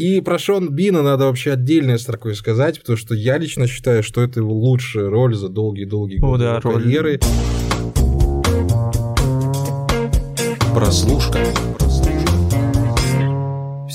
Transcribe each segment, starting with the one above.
И про Шон Бина надо вообще отдельной строкой сказать, потому что я лично считаю, что это его лучшая роль за долгие-долгие годы да, карьеры. Прослушка.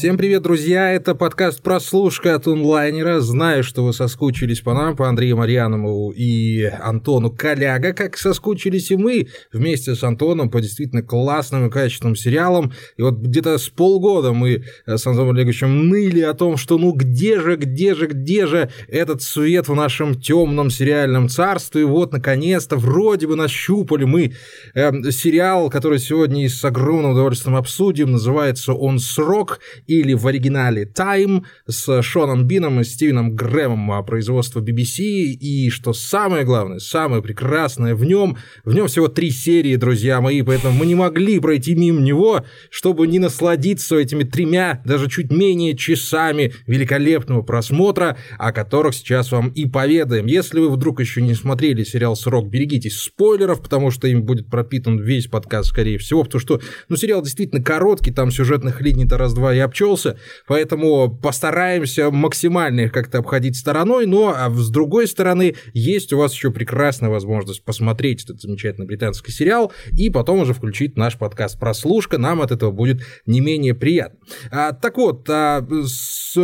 Всем привет, друзья! Это подкаст «Прослушка» от онлайнера. Знаю, что вы соскучились по нам, по Андрею Марьянову и Антону Коляга, как соскучились и мы вместе с Антоном по действительно классным и качественным сериалам. И вот где-то с полгода мы с Антоном Олеговичем ныли о том, что ну где же, где же, где же этот свет в нашем темном сериальном царстве. И вот, наконец-то, вроде бы нащупали мы э, сериал, который сегодня с огромным удовольствием обсудим. Называется он «Срок» или в оригинале Time с Шоном Бином и Стивеном Грэмом производства BBC. И что самое главное, самое прекрасное в нем, в нем всего три серии, друзья мои, поэтому мы не могли пройти мимо него, чтобы не насладиться этими тремя, даже чуть менее часами великолепного просмотра, о которых сейчас вам и поведаем. Если вы вдруг еще не смотрели сериал «Срок», берегитесь спойлеров, потому что им будет пропитан весь подкаст, скорее всего, потому что, ну, сериал действительно короткий, там сюжетных линий-то раз-два и обчелся, поэтому постараемся максимально их как-то обходить стороной, но а с другой стороны есть у вас еще прекрасная возможность посмотреть этот замечательный британский сериал и потом уже включить наш подкаст «Прослушка», нам от этого будет не менее приятно. А, так вот, а, с,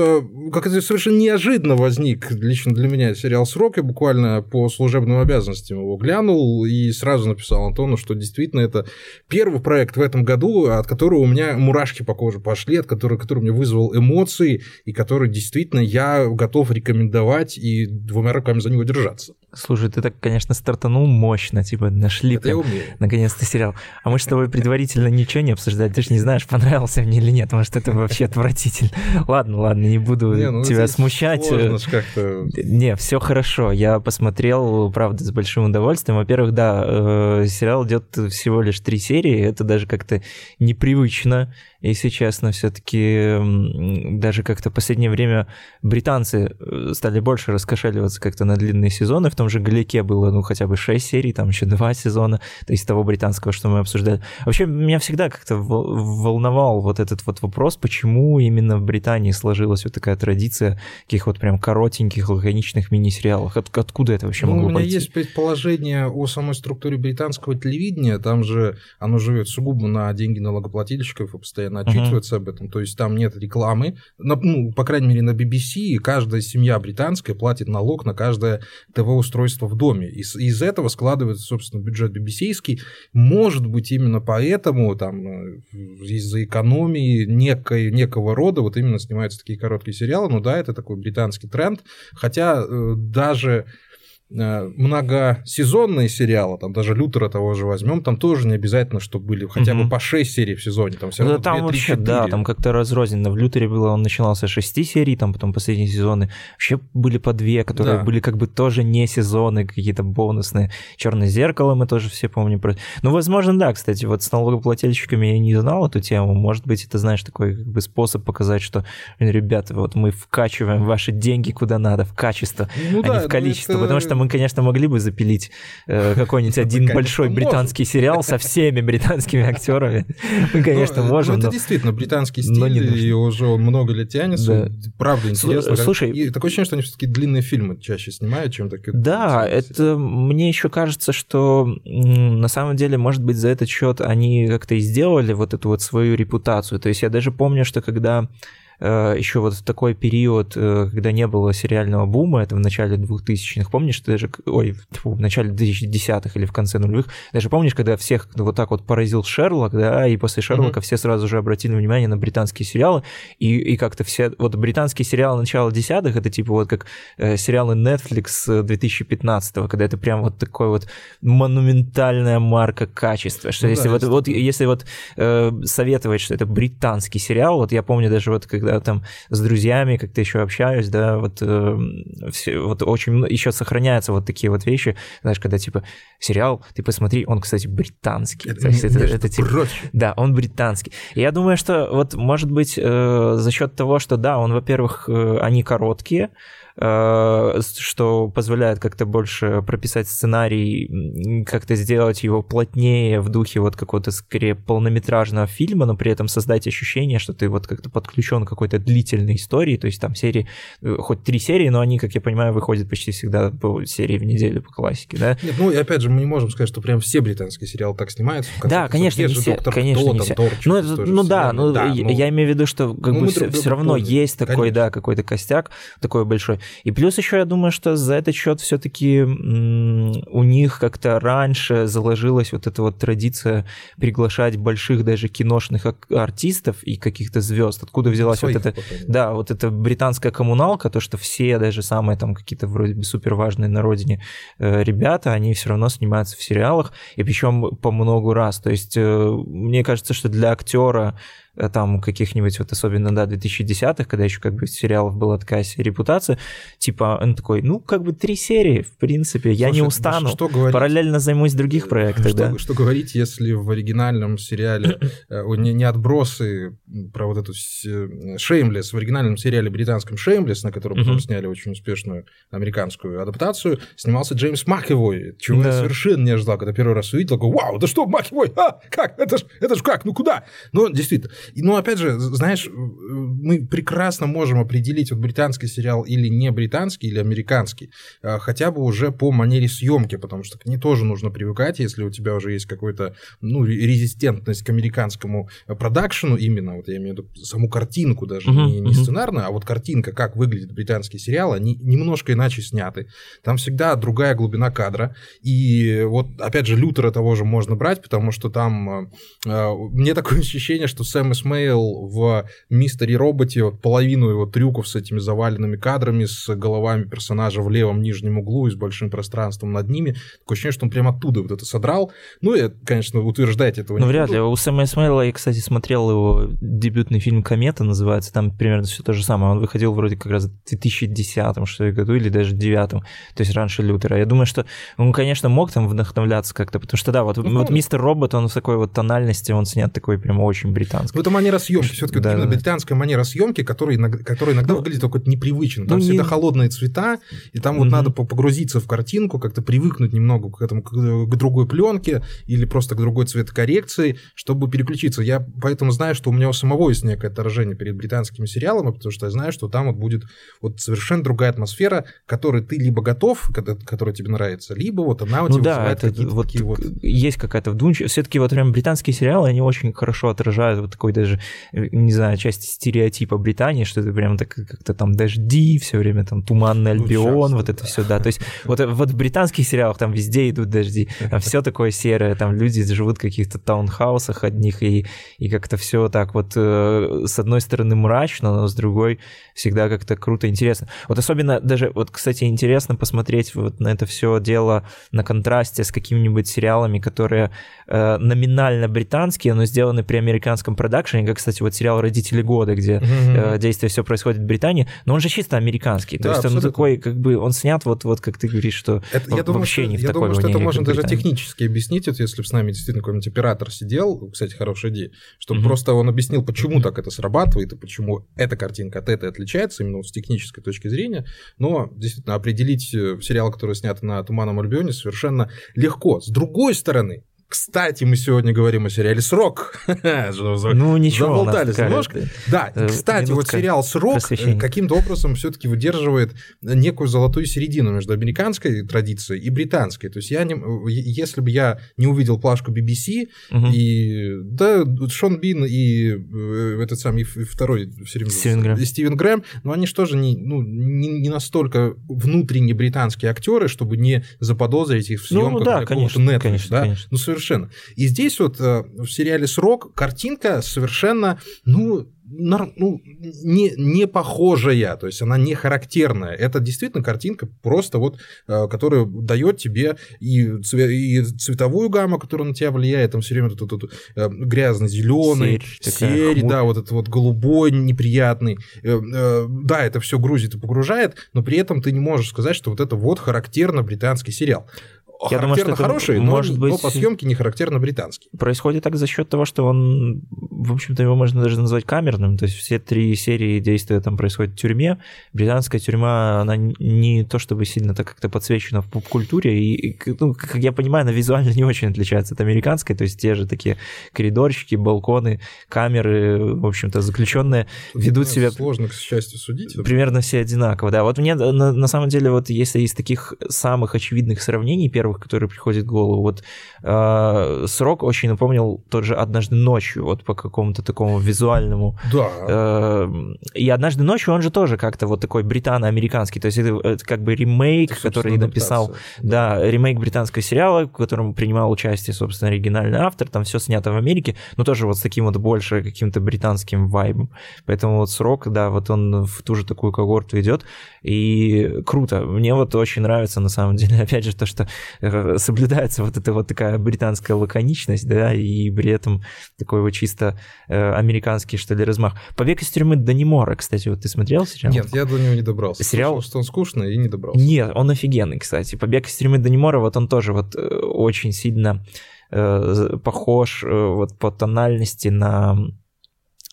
как это совершенно неожиданно возник лично для меня сериал «Срок», я буквально по служебным обязанностям его глянул и сразу написал Антону, что действительно это первый проект в этом году, от которого у меня мурашки по коже пошли, от которого который мне вызвал эмоции и который действительно я готов рекомендовать и двумя руками за него держаться. Слушай, ты так, конечно, стартанул мощно, типа нашли прям, наконец-то сериал. А мы с тобой предварительно ничего не обсуждали, ты же не знаешь, понравился мне или нет, может, это вообще отвратительно. Ладно, ладно, не буду не, ну, тебя смущать. Не, все хорошо, я посмотрел, правда, с большим удовольствием. Во-первых, да, э, сериал идет всего лишь три серии, это даже как-то непривычно, если честно, все-таки даже как-то в последнее время британцы э, стали больше раскошеливаться как-то на длинные сезоны, в том же Галике было, ну, хотя бы 6 серий, там еще 2 сезона, то есть того британского, что мы обсуждали. Вообще, меня всегда как-то волновал вот этот вот вопрос, почему именно в Британии сложилась вот такая традиция таких вот прям коротеньких, лаконичных мини-сериалов. От, откуда это вообще ну, могло У меня пойти? есть предположение о самой структуре британского телевидения, там же оно живет сугубо на деньги налогоплательщиков и постоянно отчитывается uh-huh. об этом, то есть там нет рекламы, ну, по крайней мере, на BBC каждая семья британская платит налог на каждое ТВ устройство в доме. Из, из этого складывается, собственно, бюджет BBC. Может быть, именно поэтому там э, из-за экономии некой, некого рода вот именно снимаются такие короткие сериалы. Ну да, это такой британский тренд. Хотя э, даже многосезонные сериалы, там даже Лютера того же возьмем, там тоже не обязательно, чтобы были хотя бы по 6 серий в сезоне, там все ну, равно там 2, 3, вообще, 4. да, там как-то разрозненно. В Лютере было, он начинался с 6 серий, там потом последние сезоны вообще были по 2, которые да. были как бы тоже не сезоны, какие-то бонусные. Черное зеркало мы тоже все помним. Ну, возможно, да, кстати, вот с налогоплательщиками я не знал эту тему. Может быть, это, знаешь, такой как бы способ показать, что, ребята, вот мы вкачиваем ваши деньги куда надо, в качество, ну, а да, не в количество, это... потому что мы, конечно, могли бы запилить э, какой-нибудь один большой британский сериал со всеми британскими актерами. Мы, ну, конечно, можем. Это действительно британский стиль, и уже он много лет тянется. Правда интересно. Слушай, такое ощущение, что они все-таки длинные фильмы чаще снимают, чем такие. Да, это мне еще кажется, что на самом деле, может быть, за этот счет они как-то и сделали вот эту вот свою репутацию. То есть я даже помню, что когда еще вот в такой период, э, когда не было сериального бума, это в начале 2000-х, помнишь, ты даже, ой, в начале 2010-х или в конце нулевых, даже помнишь, когда всех вот так вот поразил Шерлок, да, и после Шерлока mm-hmm. все сразу же обратили внимание на британские сериалы, и, и как-то все, вот британские сериалы начала десятых, это типа вот как э, сериалы Netflix 2015-го, когда это прям вот такой вот монументальная марка качества, что ну, если да, вот, вот если вот э, советовать, что это британский сериал, вот я помню даже вот когда когда там с друзьями как-то еще общаюсь, да, вот, э, все, вот очень еще сохраняются вот такие вот вещи, знаешь, когда типа сериал, ты посмотри, он, кстати, британский. Это, есть, это, это, типа, да, он британский. И я думаю, что вот может быть э, за счет того, что да, он, во-первых, э, они короткие, что позволяет как-то больше прописать сценарий, как-то сделать его плотнее в духе вот какого-то скорее полнометражного фильма, но при этом создать ощущение, что ты вот как-то подключен к какой-то длительной истории, то есть там серии, э, хоть три серии, но они, как я понимаю, выходят почти всегда по серии в неделю по классике, да? Нет, ну и опять же, мы не можем сказать, что прям все британские сериалы так снимаются. Да, конечно, не все, конечно, не все. Ну, это, ну да, ну, да, ну, я имею в виду, что как ну, бы все, все равно есть такой, конечно. да, какой-то костяк такой большой. И плюс еще я думаю, что за этот счет все-таки у них как-то раньше заложилась вот эта вот традиция приглашать больших даже киношных артистов и каких-то звезд. Откуда взялась Своих вот эта, да, вот эта британская коммуналка, то, что все даже самые там какие-то вроде бы супер важные на родине э, ребята, они все равно снимаются в сериалах, и причем по много раз. То есть э, мне кажется, что для актера там каких-нибудь, вот особенно, да, 2010-х, когда еще как бы сериалов была такая репутация, типа он такой, ну, как бы три серии, в принципе, Слушай, я не устану, что говорить, параллельно займусь других проектах, что, да. Что говорить, если в оригинальном сериале, э, не, не отбросы про вот эту Шеймлес, в оригинальном сериале британском Шеймлес, на котором потом сняли очень успешную американскую адаптацию, снимался Джеймс Макэвой, чего я совершенно не ожидал, когда первый раз увидел, такой, вау, да что, Макэвой, а, как, это ж, это ж как, ну куда? Ну, действительно, ну, опять же, знаешь, мы прекрасно можем определить, вот британский сериал или не британский, или американский, а, хотя бы уже по манере съемки, потому что к ней тоже нужно привыкать, если у тебя уже есть какой-то, ну, резистентность к американскому продакшену именно, вот я имею в виду саму картинку даже, uh-huh, не, не uh-huh. сценарную, а вот картинка, как выглядит британский сериал, они немножко иначе сняты. Там всегда другая глубина кадра, и вот, опять же, Лютера того же можно брать, потому что там э, мне такое ощущение, что Сэм Мейл в «Мистере Роботе» вот половину его трюков с этими заваленными кадрами, с головами персонажа в левом нижнем углу и с большим пространством над ними. Такое ощущение, что он прямо оттуда вот это содрал. Ну, я, конечно, утверждать этого ну, не вряд буду. ли. У Сэма Эсмейла, я, кстати, смотрел его дебютный фильм «Комета» называется, там примерно все то же самое. Он выходил вроде как раз в 2010 что ли, году или даже 2009, то есть раньше Лютера. Я думаю, что он, конечно, мог там вдохновляться как-то, потому что, да, вот, ну, вот «Мистер Робот», он в такой вот тональности, он снят такой прямо очень британский это манера съемки. Все-таки да, именно да. британская манера съемки, которая иногда, которая иногда ну, выглядит какой-то непривычно. Там ну, всегда не... холодные цвета, и там угу. вот надо погрузиться в картинку, как-то привыкнуть немного к этому, к другой пленке или просто к другой цветокоррекции, чтобы переключиться. Я поэтому знаю, что у меня у самого есть некое отражение перед британскими сериалами, потому что я знаю, что там вот будет вот совершенно другая атмосфера, которой ты либо готов, которая тебе нравится, либо вот она у ну, тебя да, вызывает какие-то вот вот... Есть какая-то вдумчивость. Все-таки вот прям британские сериалы, они очень хорошо отражают вот такой даже, э, не знаю, часть стереотипа Британии, что это прям так как-то там дожди, все время там туманный ну, Альбион, ну, часто, вот это да. все, да. То есть вот, вот в британских сериалах там везде идут дожди, там все такое серое, там люди живут в каких-то таунхаусах одних, и, и как-то все так вот э, с одной стороны мрачно, но с другой всегда как-то круто, интересно. Вот особенно даже, вот, кстати, интересно посмотреть вот на это все дело на контрасте с какими-нибудь сериалами, которые э, номинально британские, но сделаны при американском продакшене, как, кстати, вот сериал «Родители года», где mm-hmm. э, действие все происходит в Британии, но он же чисто американский, то да, есть он такой, как бы, он снят вот, вот как ты говоришь, что это, я думаю, вообще что, не в я такой думаю, что это можно даже технически объяснить, вот если бы с нами действительно какой-нибудь оператор сидел, кстати, хорошая идея, чтобы mm-hmm. просто он объяснил, почему mm-hmm. так это срабатывает и почему эта картинка от этой отличается именно с технической точки зрения, но действительно определить э, сериал, который снят на Туманном Альбионе, совершенно легко. С другой стороны, кстати, мы сегодня говорим о сериале «Срок». Ну, ничего, Заболтались немножко. Да, э, кстати, вот сериал «Срок» каким-то образом все таки выдерживает некую золотую середину между американской традицией и британской. То есть я не, если бы я не увидел плашку BBC, и да, Шон Бин и э, этот самый второй все время Стивен Грэм, Стивен Грэм но они же тоже не, ну, не, не настолько внутренне британские актеры, чтобы не заподозрить их в съемках ну, да, конечно, конечно, да? конечно. Ну, совершенно. И здесь вот э, в сериале «Срок» картинка совершенно, ну, ну, не, не похожая, то есть она не характерная. Это действительно картинка просто вот, э, которая дает тебе и, и цветовую гамму, которая на тебя влияет, там все время тут, тут, тут э, грязный зеленый, серь, серь да, вот этот вот голубой неприятный. Да, это все грузит и погружает, но при этом ты не можешь сказать, что вот это вот характерно британский сериал я думаю, что это хороший, может но, быть, но по съемке не характерно британский. Происходит так за счет того, что он, в общем-то, его можно даже назвать камерным. То есть все три серии действия там происходят в тюрьме. Британская тюрьма, она не то чтобы сильно так как-то подсвечена в поп-культуре. И, ну, как я понимаю, она визуально не очень отличается от американской. То есть те же такие коридорчики, балконы, камеры, в общем-то, заключенные ведут себя... Сложно, к счастью, судить. Примерно все одинаково, да. Вот мне на, на самом деле, вот если из таких самых очевидных сравнений первых, которые приходят в голову, вот э, срок очень напомнил тот же «Однажды ночью», вот по какому-то такому визуальному. Да. Э, и «Однажды ночью» он же тоже как-то вот такой британо-американский, то есть это, это как бы ремейк, это, который написал, да. да, ремейк британского сериала, в котором принимал участие, собственно, оригинальный автор, там все снято в Америке, но тоже вот с таким вот больше каким-то британским вайбом. Поэтому вот срок, да, вот он в ту же такую когорту идет, и круто. Мне вот очень нравится, на самом деле, опять же, то, что соблюдается вот эта вот такая британская лаконичность, да, и при этом такой вот чисто э, американский, что ли, размах. «Побег из тюрьмы Данимора», кстати, вот ты смотрел сериал? Нет, я до него не добрался. Сериал? Слышал, что он скучный и не добрался. Нет, он офигенный, кстати. «Побег из тюрьмы Данимора», вот он тоже вот э, очень сильно похож вот по тональности на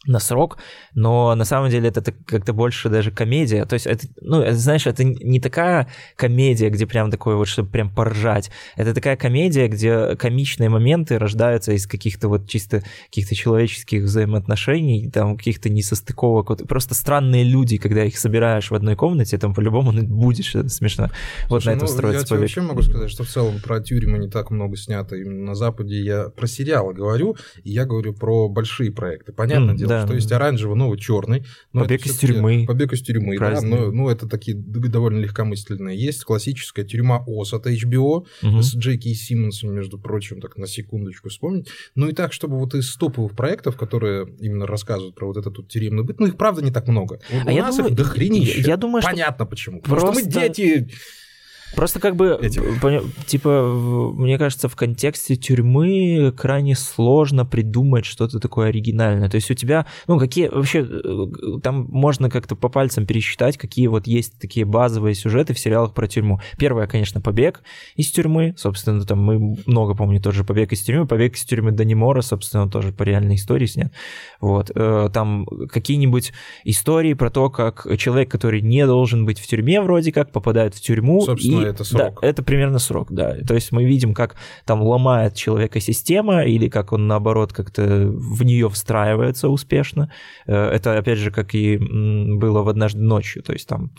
на срок, но на самом деле это как-то больше даже комедия. То есть, это, ну, это, знаешь, это не такая комедия, где прям такое вот, чтобы прям поржать. Это такая комедия, где комичные моменты рождаются из каких-то вот чисто каких-то человеческих взаимоотношений, там каких-то несостыковок. Вот, просто странные люди, когда их собираешь в одной комнате, там по-любому ну, будет что-то смешно. Вот на этом ну, строится Я тебе вообще могу сказать, что в целом про тюрьмы не так много снято. Именно на Западе я про сериалы говорю, и я говорю про большие проекты. Понятное mm, дело, да. Что есть оранжевый, новый, черный. Но побег из тюрьмы. Побег из тюрьмы, да. Но, ну, это такие довольно легкомысленные. Есть классическая тюрьма ОС от HBO угу. с Джеки Симмонсом, между прочим, так на секундочку вспомнить. Ну и так, чтобы вот из топовых проектов, которые именно рассказывают про вот этот тут тюремный быт, ну их правда не так много. А у я нас думаю, их дохренища. Я думаю, Понятно что почему. Просто... Потому что мы дети Просто как бы, Этим. типа, мне кажется, в контексте тюрьмы крайне сложно придумать что-то такое оригинальное. То есть у тебя, ну, какие вообще, э, там можно как-то по пальцам пересчитать, какие вот есть такие базовые сюжеты в сериалах про тюрьму. Первое, конечно, «Побег из тюрьмы», собственно, там мы много, помню, тоже «Побег из тюрьмы», «Побег из тюрьмы Данимора», собственно, тоже по реальной истории снят. Вот. Э, там какие-нибудь истории про то, как человек, который не должен быть в тюрьме вроде как, попадает в тюрьму собственно, и, это срок. Да, это примерно срок, да. То есть мы видим, как там ломает человека система, или как он, наоборот, как-то в нее встраивается успешно. Э, это, опять же, как и было в «Однажды ночью», то есть там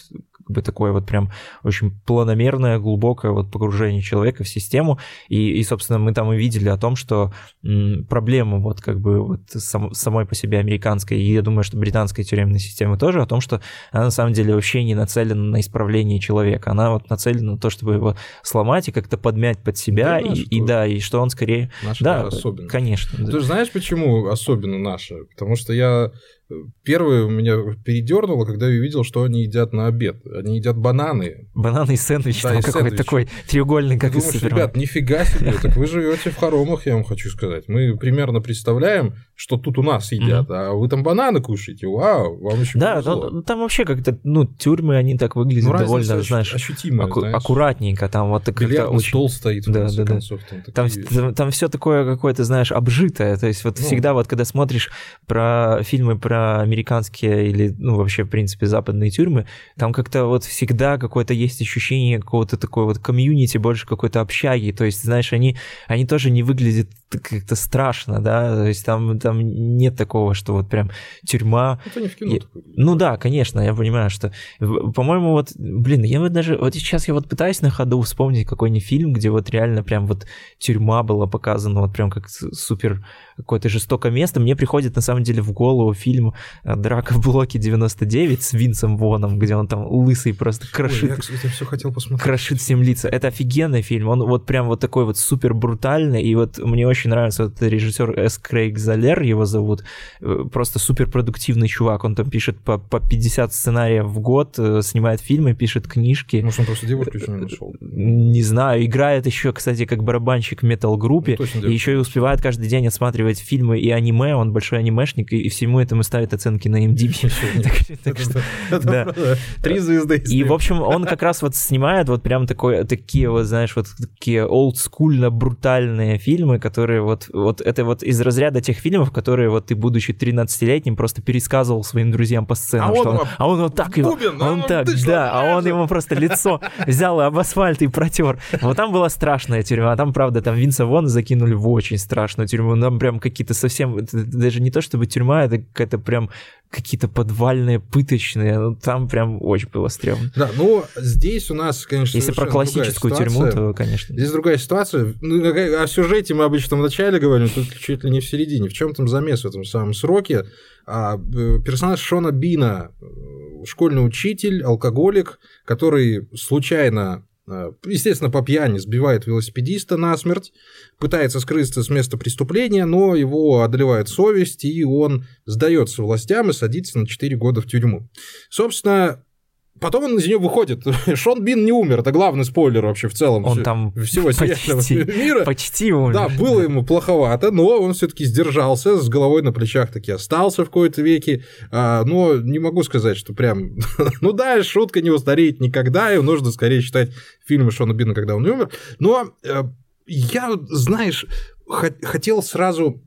как бы такое вот прям очень планомерное, глубокое вот погружение человека в систему, и, и собственно, мы там увидели о том, что проблема вот как бы вот сам, самой по себе американской, и я думаю, что британской тюремной системы тоже, о том, что она на самом деле вообще не нацелена на исправление человека, она вот нацелена на то, чтобы его сломать и как-то подмять под себя, да, и, и да, и что он скорее... Наша да, особенно. Конечно. Ты да. же знаешь, почему особенно наша? Потому что я Первое у меня передернуло, когда я увидел, что они едят на обед. Они едят бананы. Бананы и сэндвич, да, там какой-то такой треугольный, как Думаешь, из ребят, нифига себе, так вы живете в хоромах, я вам хочу сказать. Мы примерно представляем, что тут у нас едят, mm-hmm. а вы там бананы кушаете, вау, вам еще Да, но, там вообще как-то, ну, тюрьмы, они так выглядят ну, довольно, знаешь, ощутимая, аку- знаешь. аккуратненько, там вот как-то очень... стол стоит, да, да, концов, Там, там, там, там все такое какое-то, знаешь, обжитое, то есть вот ну. всегда вот, когда смотришь про фильмы про американские или, ну, вообще, в принципе, западные тюрьмы, там как-то вот всегда какое-то есть ощущение какого-то такой вот комьюнити, больше какой-то общаги, то есть, знаешь, они, они тоже не выглядят как-то страшно, да, то есть там, там нет такого, что вот прям тюрьма. Это не в кино. Я... Ну да, конечно, я понимаю, что, по-моему, вот, блин, я вот даже, вот сейчас я вот пытаюсь на ходу вспомнить какой-нибудь фильм, где вот реально прям вот тюрьма была показана вот прям как супер какое-то жестокое место, мне приходит на самом деле в голову фильм э, «Драка в блоке 99» с Винсом Воном, где он там лысый просто крошит. Ой, я, кстати, все хотел посмотреть. Крошит всем лица. Это офигенный фильм, он вот прям вот такой вот супер брутальный, и вот мне очень очень нравится вот режиссер С. Крейг Залер, его зовут, э, просто суперпродуктивный чувак, он там пишет по, по 50 сценариев в год, э, снимает фильмы, пишет книжки. Может, он просто девушку еще не нашел? Не знаю, играет еще, кстати, как барабанщик в метал-группе, Ну, и еще и успевает каждый день отсматривать фильмы и аниме, он большой анимешник, и, и всему этому ставит оценки на MDB. Три звезды. И, в общем, он как раз вот снимает вот прям такой, такие вот, знаешь, вот такие олдскульно брутальные фильмы, которые вот, вот это вот из разряда тех фильмов, которые вот ты, будучи 13-летним, просто пересказывал своим друзьям по сценам. А что он он, а он вот так его, Бубен, он а, так, что, да, а он знаешь? ему просто лицо взял и об асфальт и протер. Вот там была страшная тюрьма, а там, правда, там Винса Вон закинули в очень страшную тюрьму, там прям какие-то совсем, даже не то чтобы тюрьма, это какая-то прям какие-то подвальные, пыточные, ну, там прям очень было стрёмно. Да, ну здесь у нас, конечно, Если про классическую тюрьму, то, конечно. Здесь другая ситуация. Ну, о сюжете мы обычно в начале говорим, тут чуть ли не в середине. В чем там замес в этом самом сроке? А, э, персонаж Шона Бина, э, школьный учитель, алкоголик, который случайно, э, естественно, по пьяни сбивает велосипедиста насмерть, пытается скрыться с места преступления, но его одолевает совесть, и он сдается властям и садится на 4 года в тюрьму. Собственно, потом он из нее выходит. Шон Бин не умер, это главный спойлер вообще в целом Он всё- там всего почти, мира. почти умер. Да, было ему плоховато, но он все-таки сдержался, с головой на плечах таки остался в какой-то веке. А, но не могу сказать, что прям. ну да, шутка не устареет никогда, и нужно скорее читать фильмы Шона Бина, когда он умер. Но э, я, знаешь, хот- хотел сразу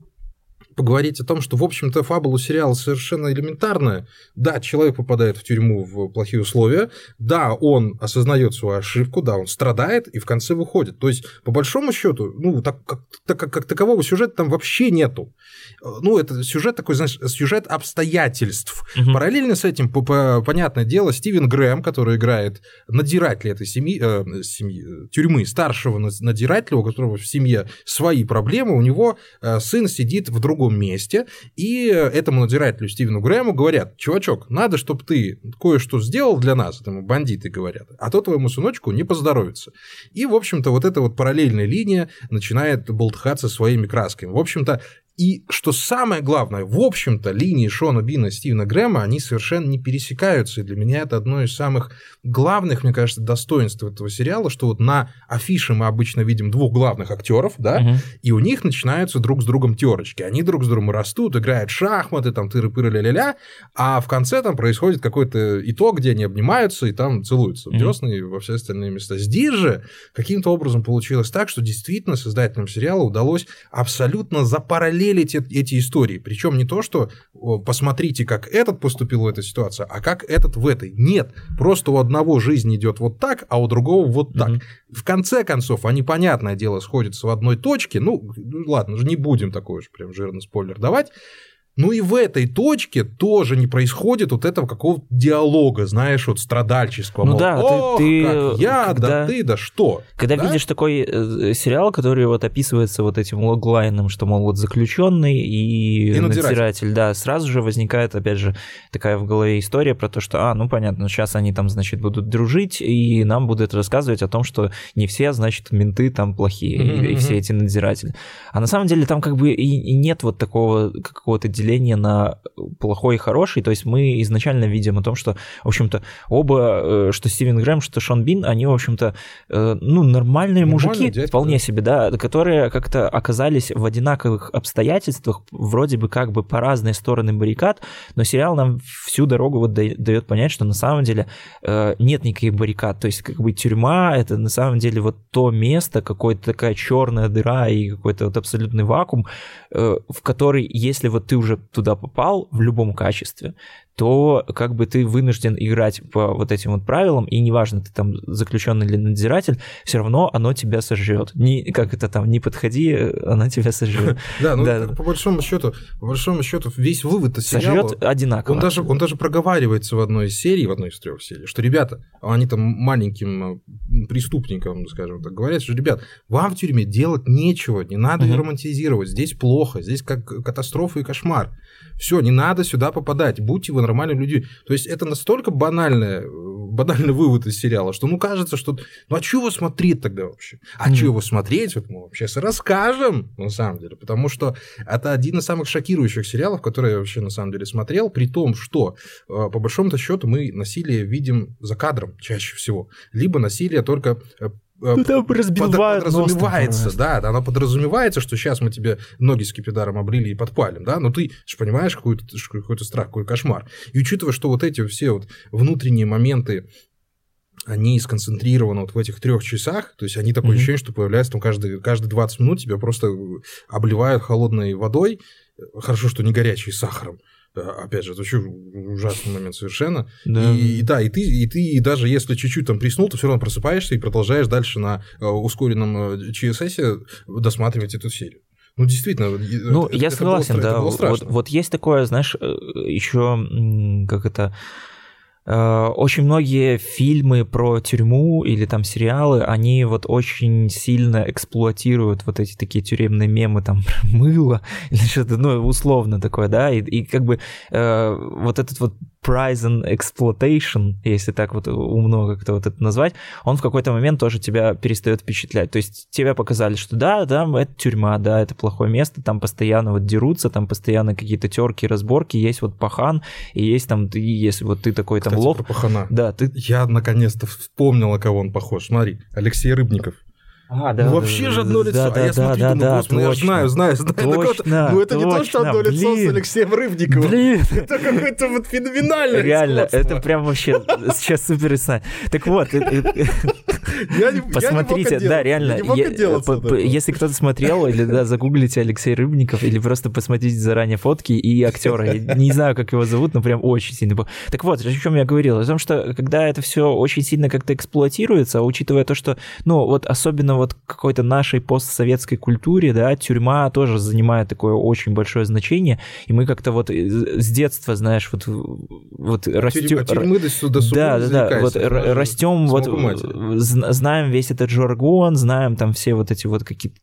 поговорить о том, что, в общем-то, фабула сериала совершенно элементарная. Да, человек попадает в тюрьму в плохие условия, да, он осознает свою ошибку, да, он страдает и в конце выходит. То есть, по большому счету, ну, так, как, так, как, как такового сюжета там вообще нету. Э, Ну, это сюжет такой, знаешь, сюжет обстоятельств. Мгм. Параллельно с этим, по- по- понятное дело, Стивен Грэм, который играет надзирателя этой семьи, э, семьи тюрьмы, старшего над- надзирателя, у которого в семье свои проблемы, у него э, сын сидит в другом месте, и этому надзирателю Стивену Грэму говорят, чувачок, надо, чтобы ты кое-что сделал для нас, этому бандиты говорят, а то твоему сыночку не поздоровится. И, в общем-то, вот эта вот параллельная линия начинает болтыхаться своими красками. В общем-то, и что самое главное, в общем-то, линии Шона Бина и Стивена Грэма, они совершенно не пересекаются. И для меня это одно из самых главных, мне кажется, достоинств этого сериала, что вот на афише мы обычно видим двух главных актеров, да, Мгм. и у них начинаются друг с другом терочки. Они друг с другом растут, играют шахматы, там тыры-пыры ля-ля-ля, а в конце там происходит какой-то итог, где они обнимаются и там целуются в Мгм. десны и во все остальные места. Здесь же каким-то образом получилось так, что действительно создателям сериала удалось абсолютно запараллелить эт- эти истории. Причем не то, что посмотрите, как этот поступил в этой ситуации, а как этот в этой. Нет, просто у одного жизнь идет вот так, а у другого вот так. Мгм. В конце концов, они, понятное дело, сходятся в одной точке. Ну, ладно, уже не будем такой уж прям жирный спойлер давать. Ну и в этой точке тоже не происходит вот этого какого-то диалога, знаешь, вот страдальческого. Ну мол, да, ты- «Ох, ты, как я, когда- да ты, да что. Когда Да? видишь такой э, сериал, который вот описывается вот этим логлайном, что, мол, вот заключенный и, И надзиратель. надзиратель, да, сразу же возникает, опять же, такая в голове история про то, что, а, ну, понятно, сейчас они там, значит, будут дружить, и нам будут рассказывать о том, что не все, значит, менты там плохие, и- и, Мгм, все эти надзиратели. А на самом деле там как бы и, и нет вот такого какого-то деления на плохой и хороший, то есть мы изначально видим о том, что, в общем-то, оба, э, что Стивен Грэм, что Шон Бин, они, в общем-то, э, ну, нормальные мужики, дядьки, вполне да. себе, да, которые как-то оказались в одинаковых обстоятельствах, вроде бы как бы по разные стороны баррикад, но сериал нам всю дорогу вот да- дает понять, что на самом деле э, нет никаких баррикад, то есть как бы тюрьма это на самом деле вот то место, какая-то такая черная дыра и какой-то вот абсолютный вакуум, э, в который, если вот ты уже туда попал в любом качестве, то как бы ты вынужден играть по вот этим вот правилам, и неважно, ты там заключенный или надзиратель, все равно оно тебя сожрет. Не, как это там, не подходи, она тебя сожрет. Да, ну Да, по большому счету, по большому счету, весь вывод из сериала, Сожрет одинаково. он даже, он даже проговаривается в одной из серий, в одной из трех серий, что, ребята, они там маленьким э, преступникам, скажем так, говорят, что, ребят, вам в тюрьме делать нечего, не надо Мгм. романтизировать, здесь плохо, здесь как катастрофа и кошмар. Все, не надо сюда попадать, будьте вы нормальными людьми. То есть это настолько банальная, э, банальный вывод из сериала, что ну кажется, что ну а что его смотреть тогда вообще? А mm. что его смотреть? Вот мы сейчас расскажем, на самом деле, потому что это один из самых шокирующих сериалов, которые я вообще на самом деле смотрел, при том, что э, по большому-то счету мы насилие видим за кадром чаще всего, либо насилие только Э, ну, там подразумевается, нос, да, оно подразумевается, что сейчас мы тебе ноги скипидаром облили и подпалим, да, но ты же понимаешь какой-то какой страх, какой кошмар. И учитывая, что вот эти все вот внутренние моменты, они сконцентрированы вот в этих трех часах, то есть они такое mm-hmm. ощущение, что появляются там каждые, каждые 20 минут тебя просто обливают холодной водой, хорошо, что не горячей, сахаром, опять же, это вообще ужасный момент совершенно. Да. И, да, и ты, и ты и даже если чуть-чуть там приснул, то все равно просыпаешься и продолжаешь дальше на э, ускоренном ЧСС э, досматривать эту серию. Ну, действительно. Ну, это, я это согласен, было, да. Вот, вот есть такое, знаешь, э, еще как это Э, очень многие фильмы про тюрьму или там сериалы, они вот очень сильно эксплуатируют вот эти такие тюремные мемы, там, мыло или что-то, ну, условно такое, да, и, и как бы э, вот этот вот price and exploitation, если так вот умно как-то вот это назвать, он в какой-то момент тоже тебя перестает впечатлять. То есть тебе показали, что да, да, это тюрьма, да, это плохое место, там постоянно вот дерутся, там постоянно какие-то терки, разборки, есть вот пахан, и есть там, и если вот ты такой там Кстати, лох... Про пахана. Да, ты... Я наконец-то вспомнил, на кого он похож. Смотри, Алексей Рыбников. А, да, ну, вообще да, же одно лицо. Да, а я смотрю, да, думаю, да, господи, точно, я знаю, знаю, знаю. Точно, ну, это точно, не то, что одно блин, лицо с Алексеем Рыбниковым. Блин. Это какое-то вот феноменальное Реально, это прям вообще сейчас супер Так вот, посмотрите, да, реально, если кто-то смотрел, или да, загуглите Алексей Рыбников, или просто посмотрите заранее фотки и актера. Не знаю, как его зовут, но прям очень сильно. Так вот, о чем я говорил, о том, что когда это все очень сильно как-то эксплуатируется, учитывая то, что, ну, вот особенно вот какой-то нашей постсоветской культуре, да, тюрьма тоже занимает такое очень большое значение, и мы как-то вот с детства, знаешь, вот, вот растем... Тюрьмы до, до да, да, да, вот растем, вот знаем весь этот жаргон, знаем там все вот эти вот какие-то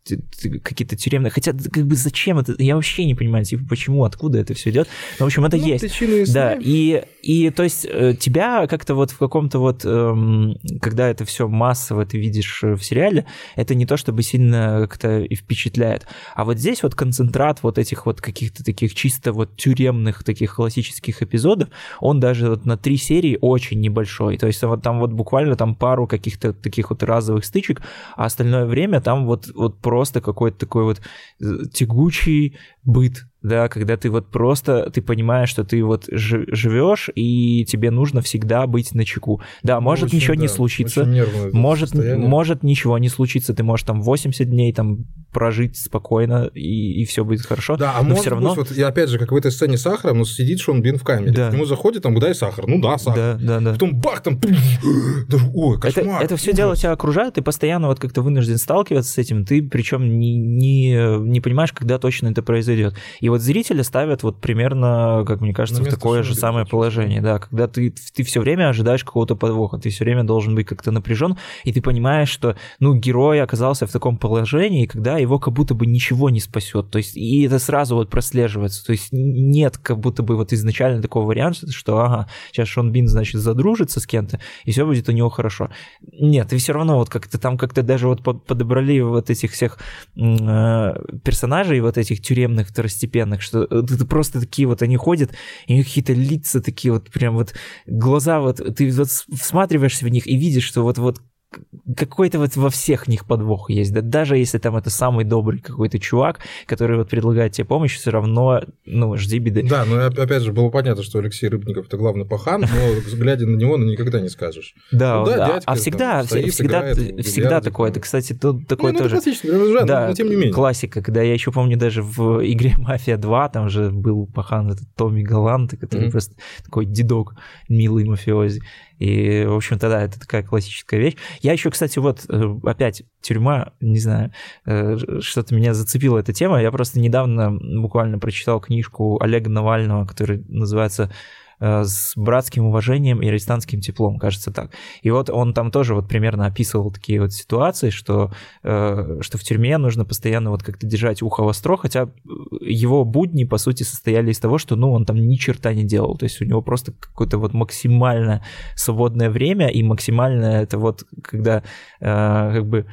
какие тюремные, хотя как бы зачем это, я вообще не понимаю, типа, почему, откуда это все идет, но, в общем, это ну, есть. Да, и, и то есть э, тебя как-то вот в каком-то вот, эм, когда это все массово ты видишь в сериале, это не то чтобы сильно как-то и впечатляет. А вот здесь вот концентрат вот этих вот каких-то таких чисто вот тюремных таких классических эпизодов, он даже вот на три серии очень небольшой. То есть вот там вот буквально там пару каких-то таких вот разовых стычек, а остальное время там вот, вот просто какой-то такой вот э, тягучий быт, да, когда ты вот просто, ты понимаешь, что ты вот живешь, и тебе нужно всегда быть на чеку. Да, может очень, ничего да, не случиться, может, может ничего не случиться, ты можешь там 80 дней там прожить спокойно, и, и все будет хорошо. Да, а но может все равно... быть, вот, и опять же, как в этой сцене сахара, но сидит Шон Бин в камере, да. к нему заходит, там, дай сахар, ну да, сахар. Да, да, да. Потом бах, там, ой, кошмар. Это, это все дело тебя окружает, ты постоянно вот как-то вынужден сталкиваться с этим, ты причем не, не, не понимаешь, когда точно это произойдет. И вот зрители ставят вот примерно, как мне кажется, в такое же самое положение, да, когда ты, ты все время ожидаешь какого-то подвоха, ты все время должен быть как-то напряжен, и ты понимаешь, что, ну, герой оказался в таком положении, когда его как будто бы ничего не спасет, то есть, и это сразу вот прослеживается, то есть нет как будто бы вот изначально такого варианта, что, ага, сейчас Шон Бин, значит, задружится с кем-то, и все будет у него хорошо. Нет, и все равно вот как-то там как-то даже вот подобрали вот этих всех э, персонажей, вот этих тюремных второстепенных вселенных, что это просто такие вот они ходят, и у них какие-то лица такие вот прям вот глаза вот, ты вот всматриваешься в них и видишь, что вот вот какой-то вот во всех них подвох есть, да, даже если там это самый добрый какой-то чувак, который вот предлагает тебе помощь, все равно, ну, жди беды. Да, но опять же было понятно, что Алексей Рыбников это главный пахан, но глядя на него, ну, никогда не скажешь. Да, ну, да, дядька, а всегда, всегда, всегда такое, это, кстати, тут такое ну, тоже. жанр, да, но тем не менее. Классика, когда я еще помню даже в игре Мафия 2, там же был пахан этот Томми Галант, который просто такой дедок, милый мафиози. И, в общем-то, да, это такая классическая вещь. Я еще, кстати, вот э, опять тюрьма, не знаю, э, что-то меня зацепила эта тема. Я просто недавно буквально прочитал книжку Олега Навального, которая называется с братским уважением и арестантским теплом, кажется так. И вот он там тоже вот примерно описывал такие вот ситуации, что, э, что в тюрьме нужно постоянно вот как-то держать ухо востро, хотя его будни, по сути, состояли из того, что, ну, он там ни черта не делал, то есть у него просто какое-то вот максимально свободное время, и максимально это вот, когда э, как бы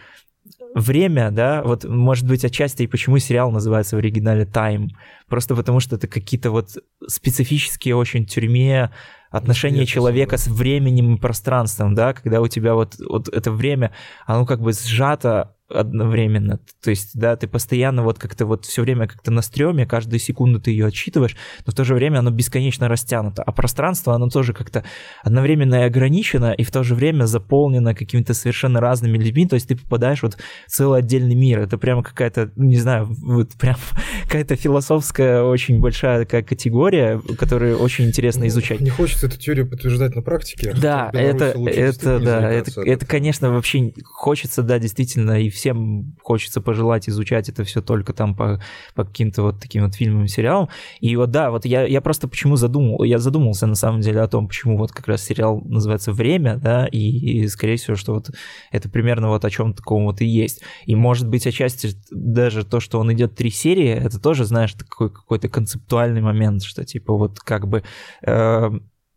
время, да, вот может быть отчасти и почему сериал называется в оригинале Time, просто потому что это какие-то вот специфические очень тюрьме отношения человека с временем и пространством, да, когда у тебя вот, вот это время, оно как бы сжато одновременно. То есть, да, ты постоянно вот как-то вот все время как-то на стреме, каждую секунду ты ее отчитываешь, но в то же время оно бесконечно растянуто. А пространство, оно тоже как-то одновременно и ограничено, и в то же время заполнено какими-то совершенно разными людьми. То есть ты попадаешь вот в целый отдельный мир. Это прямо какая-то, не знаю, вот прям какая-то философская очень большая такая категория, которую очень интересно ну, изучать. Не хочется эту теорию подтверждать на практике. Да, это, это, да, это, это, конечно, вообще хочется, да, действительно, и всем хочется пожелать изучать это все только там по, по каким-то вот таким вот фильмам сериалам. И вот да, вот я, я просто почему задумал, я задумался на самом деле о том, почему вот как раз сериал называется «Время», да, и, и скорее всего, что вот это примерно вот о чем таком вот и есть. И может быть отчасти даже то, что он идет три серии, это тоже, знаешь, такой какой-то концептуальный момент, что типа вот как бы... Э,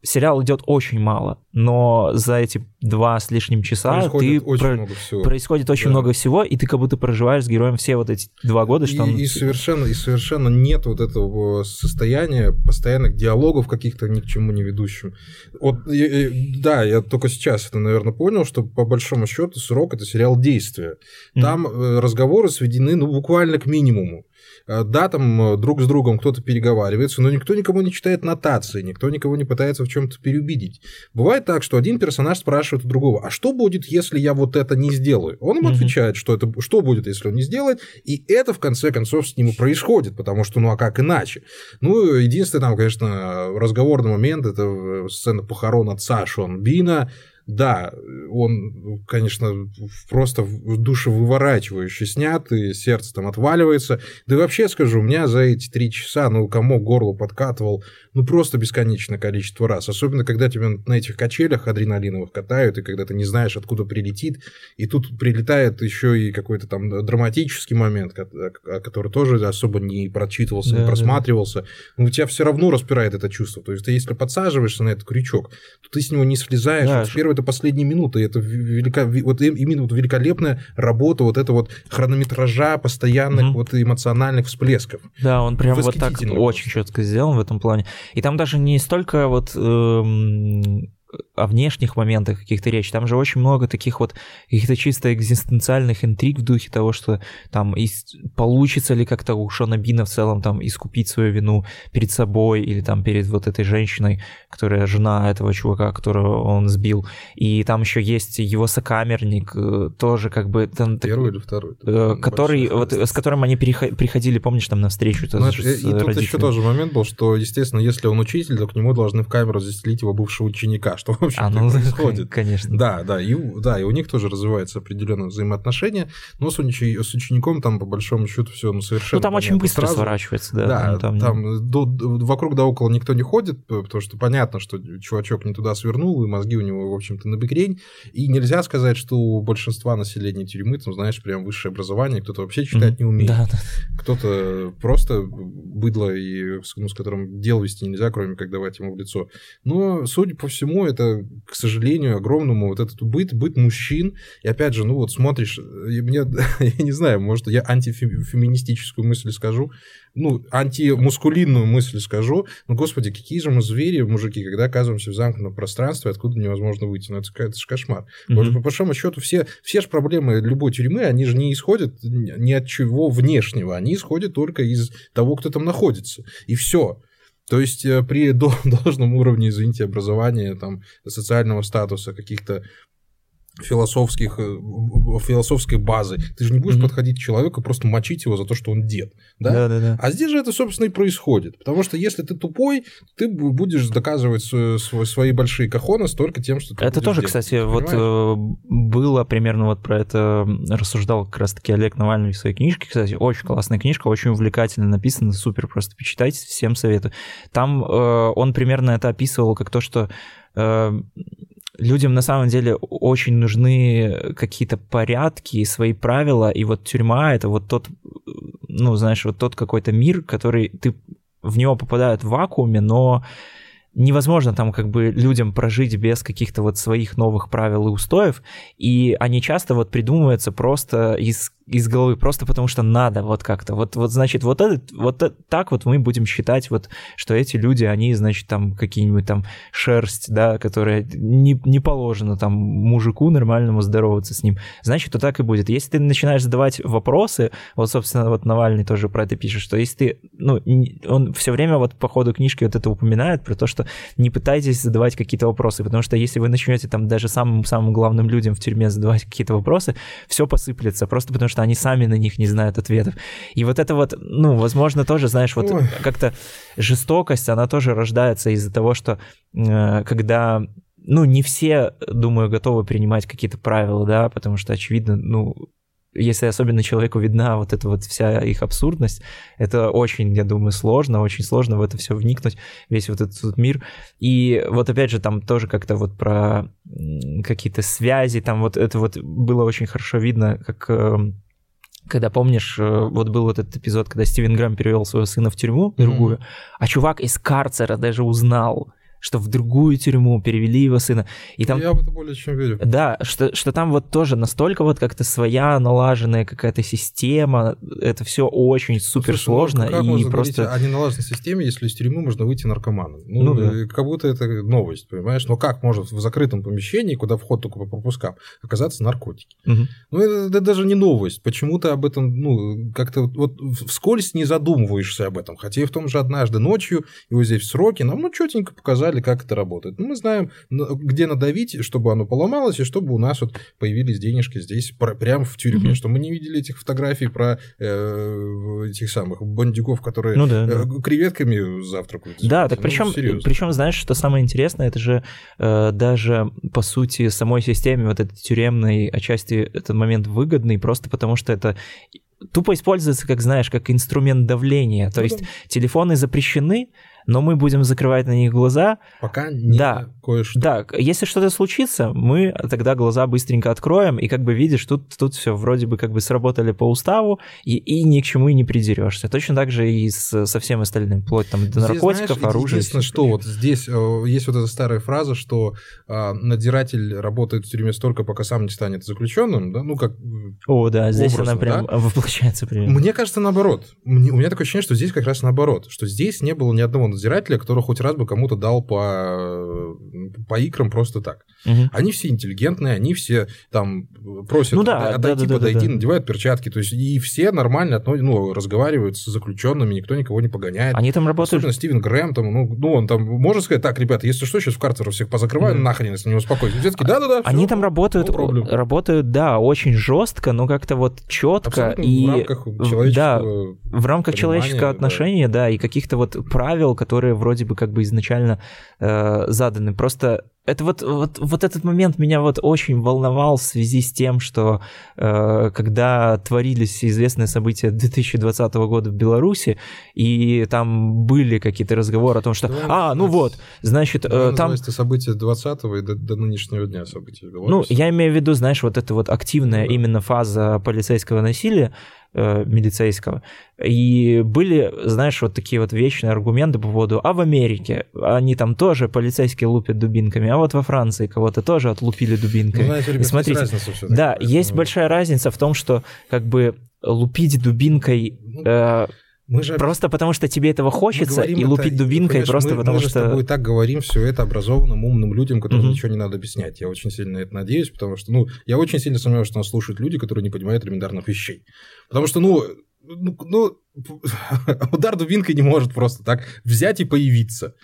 сериал идет очень мало, но за эти два с лишним часа происходит ты очень про... много всего. происходит очень да. много всего, и ты как будто проживаешь с героем все вот эти два года, что и, он... и совершенно и совершенно нет вот этого состояния постоянных диалогов каких-то ни к чему не ведущим. Вот да, я только сейчас это, наверное, понял, что по большому счету срок это сериал действия. Там mm-hmm. разговоры сведены ну буквально к минимуму. Э, да, там э, друг с другом кто-то переговаривается, но никто никому не читает нотации, никто никого не пытается в чем-то переубедить. Бывает так, что один персонаж спрашивает у другого, а что будет, если я вот это не сделаю? Он ему mm-hmm. отвечает, что это что будет, если он не сделает, и это в конце концов с ним и происходит, потому что ну а как иначе? Ну, единственный там, конечно, разговорный момент, это э, сцена похорон отца Шон Бина, да, он, конечно, просто душевыворачивающе снят, и сердце там отваливается. Да и вообще скажу, у меня за эти три часа, ну, кому горло подкатывал, ну, просто бесконечное количество раз. Особенно, когда тебя на этих качелях адреналиновых катают, и когда ты не знаешь, откуда прилетит. И тут прилетает еще и какой-то там драматический момент, который тоже особо не прочитывался, да, не просматривался. Да. Но у тебя все равно распирает это чувство. То есть ты, если подсаживаешься на этот крючок, то ты с него не слезаешь. Да, вот первые это последние минуты. Это велика, вот именно вот великолепная работа вот это вот хронометража постоянных mm-hmm. вот эмоциональных всплесков. Да, он прям вот так очень четко сделан в этом плане. И там даже не столько вот эм, о внешних моментах каких-то речь. Там же очень много таких вот каких-то чисто экзистенциальных интриг в духе того, что там из, получится ли как-то у Шона Бина в целом там искупить свою вину перед собой или там перед вот этой женщиной, которая жена этого чувака, которого он сбил. И там еще есть его сокамерник, э, тоже как бы... Там, Первый так, или второй? Э, который, вот, с которым они приходили, помнишь, там на встречу. Ну, и, и тут еще тоже момент был, что, естественно, если он учитель, то к нему должны в камеру заселить его бывшего ученика, что вообще а, ну, происходит. Конечно. Да, да, и, да, и у них тоже развивается определенное взаимоотношение, но с, уч... с учеником там по большому счету все ну, совершенно. Ну там очень быстро сразу. сворачивается, да. Да, там, там до, вокруг да около никто не ходит, потому что понятно, что чувачок не туда свернул, и мозги у него, в общем-то, на бекрень, и нельзя сказать, что у большинства населения тюрьмы, там, знаешь, прям высшее образование, кто-то вообще читать mm-hmm. не умеет, да, да. кто-то просто быдло, и, ну, с которым дел вести нельзя, кроме как давать ему в лицо. Но, судя по всему, это к сожалению, огромному вот этот быт, быт мужчин. И опять же, ну вот смотришь, мне, я не знаю, может, я антифеминистическую мысль скажу, ну, антимускулинную мысль скажу, ну, господи, какие же мы звери, мужики, когда оказываемся в замкнутом пространстве, откуда невозможно выйти, ну, это, это же кошмар. Mm-hmm. По большому счету, все, все же проблемы любой тюрьмы, они же не исходят ни от чего внешнего, они исходят только из того, кто там находится, и все. То есть э, при должном уровне, извините, образования, там, социального статуса, каких-то философских, э, философской базы. Ты же не будешь mm-hmm. подходить к человеку и просто мочить его за то, что он дед. Да? Да, да, да. А здесь же это, собственно, и происходит. Потому что если ты тупой, ты будешь доказывать свой, свои большие кахоны только тем, что ты Это тоже, делать, кстати, вот э, было примерно вот про это рассуждал как раз-таки Олег Навальный в своей книжке. Кстати, очень классная книжка, очень увлекательно написана, супер, просто почитайте, всем советую. Там э, он примерно это описывал как то, что людям на самом деле очень нужны какие-то порядки и свои правила, и вот тюрьма — это вот тот, ну, знаешь, вот тот какой-то мир, который ты в него попадают в вакууме, но невозможно там как бы людям прожить без каких-то вот своих новых правил и устоев, и они часто вот придумываются просто из из головы, просто потому что надо вот как-то. Вот, вот значит, вот, этот, вот так вот мы будем считать, вот, что эти люди, они, значит, там какие-нибудь там шерсть, да, которая не, не положено там мужику нормальному здороваться с ним. Значит, то так и будет. Если ты начинаешь задавать вопросы, вот, собственно, вот Навальный тоже про это пишет, что если ты, ну, он все время вот по ходу книжки вот это упоминает, про то, что не пытайтесь задавать какие-то вопросы, потому что если вы начнете там даже самым-самым главным людям в тюрьме задавать какие-то вопросы, все посыплется, просто потому что что они сами на них не знают ответов. И вот это вот, ну, возможно, тоже, знаешь, вот Ой. как-то жестокость, она тоже рождается из-за того, что э, когда ну, не все, думаю, готовы принимать какие-то правила, да, потому что, очевидно, ну, если особенно человеку видна вот эта вот вся их абсурдность, это очень, я думаю, сложно, очень сложно в это все вникнуть, весь вот этот вот мир. И вот опять же там тоже как-то вот про какие-то связи, там вот это вот было очень хорошо видно, как эм, когда помнишь, э, вот был вот этот эпизод, когда Стивен Грэм перевел своего сына в тюрьму другую, mm-hmm. а чувак из карцера даже узнал, что в другую тюрьму перевели его сына. И там... Я в это более чем верю. Да, что, что там вот тоже настолько вот как-то своя налаженная какая-то система, это все очень супер сложно. Ну, и просто... говорить о неналаженной системе, если из тюрьмы можно выйти наркоманом? Ну, ну да. как будто это новость, понимаешь? Но как может в закрытом помещении, куда вход только по пропускам, оказаться наркотики? Угу. Ну, это, это даже не новость. Почему ты об этом, ну, как-то вот вскользь не задумываешься об этом? Хотя и в том же однажды ночью, его здесь в сроки, нам, ну, четенько показали, знали, как это работает. Мы знаем, где надавить, чтобы оно поломалось, и чтобы у нас вот появились денежки здесь прямо в тюрьме, mm-hmm. что мы не видели этих фотографий про э, этих самых бандюков, которые ну, да, э, да. креветками завтракают. Да, так ну, причем, причем, знаешь, что самое интересное, это же э, даже по сути самой системе вот этой тюремной отчасти этот момент выгодный, просто потому что это тупо используется, как знаешь, как инструмент давления. То ну, есть да. телефоны запрещены, но мы будем закрывать на них глаза. Пока не да, кое-что. Да, если что-то случится, мы тогда глаза быстренько откроем, и как бы видишь, тут, тут все вроде бы как бы сработали по уставу, и, и ни к чему и не придерешься. Точно так же и с, со всем остальным, вплоть там до наркотиков, знаешь, оружия. Единственное, что вот здесь э, есть вот эта старая фраза, что э, надзиратель работает в тюрьме столько, пока сам не станет заключенным, да, ну как О, да, здесь образно, она прям да? воплощается примерно. Мне кажется, наоборот. Мне, у меня такое ощущение, что здесь как раз наоборот, что здесь не было ни одного надзирателя, который хоть раз бы кому-то дал по, по икрам просто так. Угу. Они все интеллигентные, они все там просят ну, да, отойти, да, да, подойти, да, да. надевают перчатки. То есть и все нормально ну, разговаривают с заключенными, никто никого не погоняет. Они там работают. Особенно Стивен Грэм, там, ну, ну, он там может сказать, так, ребята, если что, сейчас в карцеру всех позакрываю, да. нахрен, если не успокойтесь. Все таки да-да-да. Они там работают, работают, да, очень жестко, но как-то вот четко и в рамках человеческого да, в рамках человеческого отношения, да. да, и каких-то вот правил, которые вроде бы как бы изначально э, заданы. Просто это вот, вот, вот этот момент меня вот очень волновал в связи с тем, что э, когда творились известные события 2020 года в Беларуси, и там были какие-то разговоры о том, что, Давай а, ну вот, значит, э, там... Это события 20 и до, до нынешнего дня события в Беларуси. Ну, я имею в виду, знаешь, вот эта вот активная да. именно фаза полицейского насилия, э, милицейского. И были, знаешь, вот такие вот вечные аргументы по поводу, а в Америке они там тоже полицейские лупят дубинками, а вот во Франции кого-то тоже отлупили дубинками. Ну, знаете, ребят, смотрите, да, есть большая разница в том, что как бы лупить дубинкой ну, э, мы же... Просто потому что тебе этого хочется, и лупить это, дубинкой просто мы, потому мы что... Мы с тобой так говорим все это образованным, умным людям, которым угу. ничего не надо объяснять. Я очень сильно это надеюсь, потому что, ну, я очень сильно сомневаюсь, что нас слушают люди, которые не понимают элементарных вещей. Потому что, ну, ну, ну удар дубинкой не может просто так взять и появиться.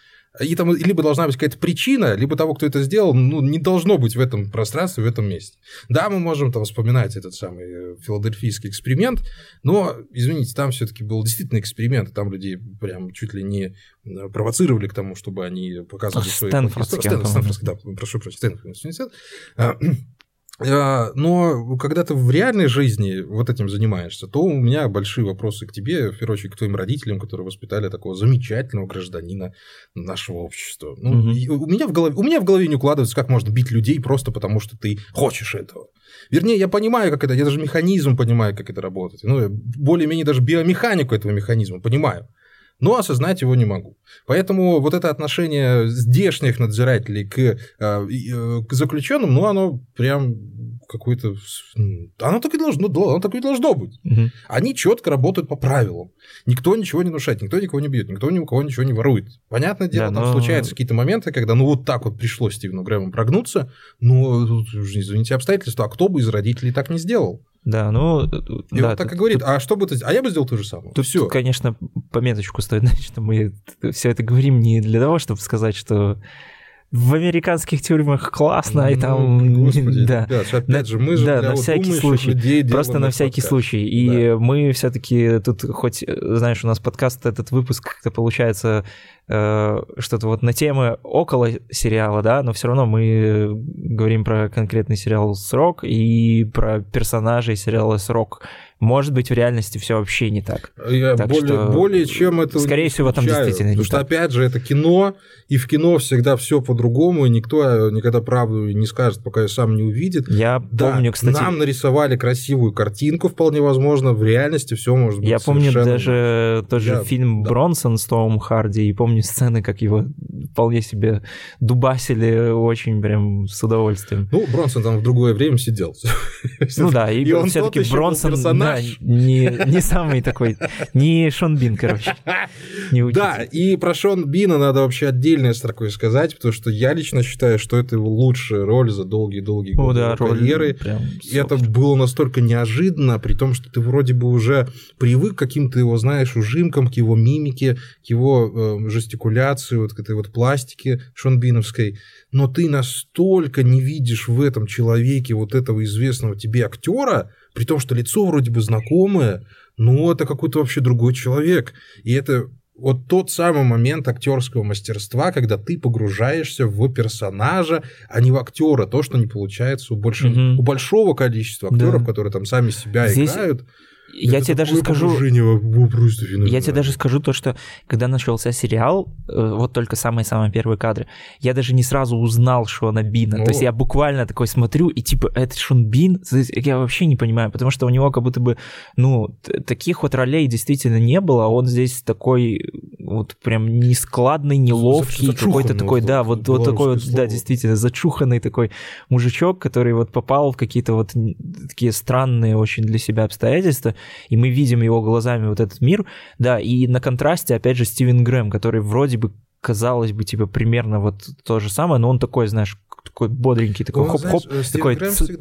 И там либо должна быть какая-то причина, либо того, кто это сделал, ну, не должно быть в этом пространстве, в этом месте. Да, мы можем там вспоминать этот самый э, филадельфийский эксперимент, но, извините, там все-таки был действительно эксперимент, там людей прям чуть ли не э, провоцировали к тому, чтобы они показывали свои... Стэнфордский, Стэнфордский, да, прошу прощения, Стэнфордский университет. А, но когда ты в реальной жизни вот этим занимаешься, то у меня большие вопросы к тебе, в первую очередь, к твоим родителям, которые воспитали такого замечательного гражданина нашего общества. Ну, угу. у, меня в голове, у меня в голове не укладывается, как можно бить людей просто потому, что ты хочешь этого. Вернее, я понимаю, как это, я даже механизм понимаю, как это работает. Ну, более-менее даже биомеханику этого механизма понимаю но осознать его не могу. Поэтому вот это отношение здешних надзирателей к, э, э, к заключенным, ну, оно прям какое-то... Оно так и должно, оно так и должно быть. Угу. Они четко работают по правилам. Никто ничего не нарушает, никто никого не бьет, никто ни у кого ничего не ворует. Понятное дело, да, там случаются какие-то моменты, когда ну вот так вот пришлось Стивену Грэму прогнуться, ну, извините, обстоятельства, а кто бы из родителей так не сделал? Да, ну... И да, он так и говорит, а что бы ты... А я бы сделал то же самое. Тут, Все. конечно, пометочку стоит, значит, что мы все это говорим не для того, чтобы сказать, что в американских тюрьмах классно, ну, и там... Господи, да. ребят, опять же, мы же да, на всякий случай, людей просто на всякий подкаст. случай. И да. мы все таки тут, хоть, знаешь, у нас подкаст, этот выпуск как-то получается э, что-то вот на темы около сериала, да, но все равно мы говорим про конкретный сериал «Срок» и про персонажей сериала «Срок», может быть, в реальности все вообще не так. Я так более, что, более чем это Скорее всего, там действительно Потому не что, так. опять же, это кино, и в кино всегда все по-другому, и никто никогда правду не скажет, пока я сам не увидит. Я да, помню, кстати... Нам нарисовали красивую картинку, вполне возможно, в реальности все может быть Я помню даже тот же я... фильм да. «Бронсон» с Томом Харди, и помню сцены, как его вполне себе дубасили очень прям с удовольствием. Ну, Бронсон там в другое время сидел. Ну да, и, он все-таки Бронсон да, не, не самый такой, не Шон Бин, короче. Не да, и про Шон Бина надо вообще отдельной строкой сказать, потому что я лично считаю, что это его лучшая роль за долгие-долгие годы да, карьеры. И это было настолько неожиданно, при том, что ты вроде бы уже привык к каким-то его, знаешь, ужимкам, к его мимике, к его э, жестикуляции, вот к этой вот пластике шонбиновской, но ты настолько не видишь в этом человеке вот этого известного тебе актера, при том, что лицо вроде бы знакомое, но это какой-то вообще другой человек. И это вот тот самый момент актерского мастерства, когда ты погружаешься в персонажа, а не в актера, то, что не получается у, больш... угу. у большого количества актеров, да. которые там сами себя Здесь... играют я тебе даже скажу... Я тебе даже скажу то, что когда начался сериал, э, вот только самые-самые первые кадры, я даже не сразу узнал Шона Бина. То есть я буквально такой смотрю, и типа, это Шон Бин? Я вообще не понимаю, потому что у него как будто бы, ну, таких вот ролей действительно не было, а он здесь такой вот прям нескладный, неловкий, какой-то такой, да, вот, вот такой вот, да, действительно, зачуханный такой мужичок, который вот попал в какие-то вот такие странные очень для себя обстоятельства, и мы видим его глазами вот этот мир, да, и на контрасте, опять же, Стивен Грэм, который вроде бы казалось бы, типа, примерно вот то же самое, но он такой, знаешь, такой бодренький, такой ну, хоп-хоп, такой пес. Стивен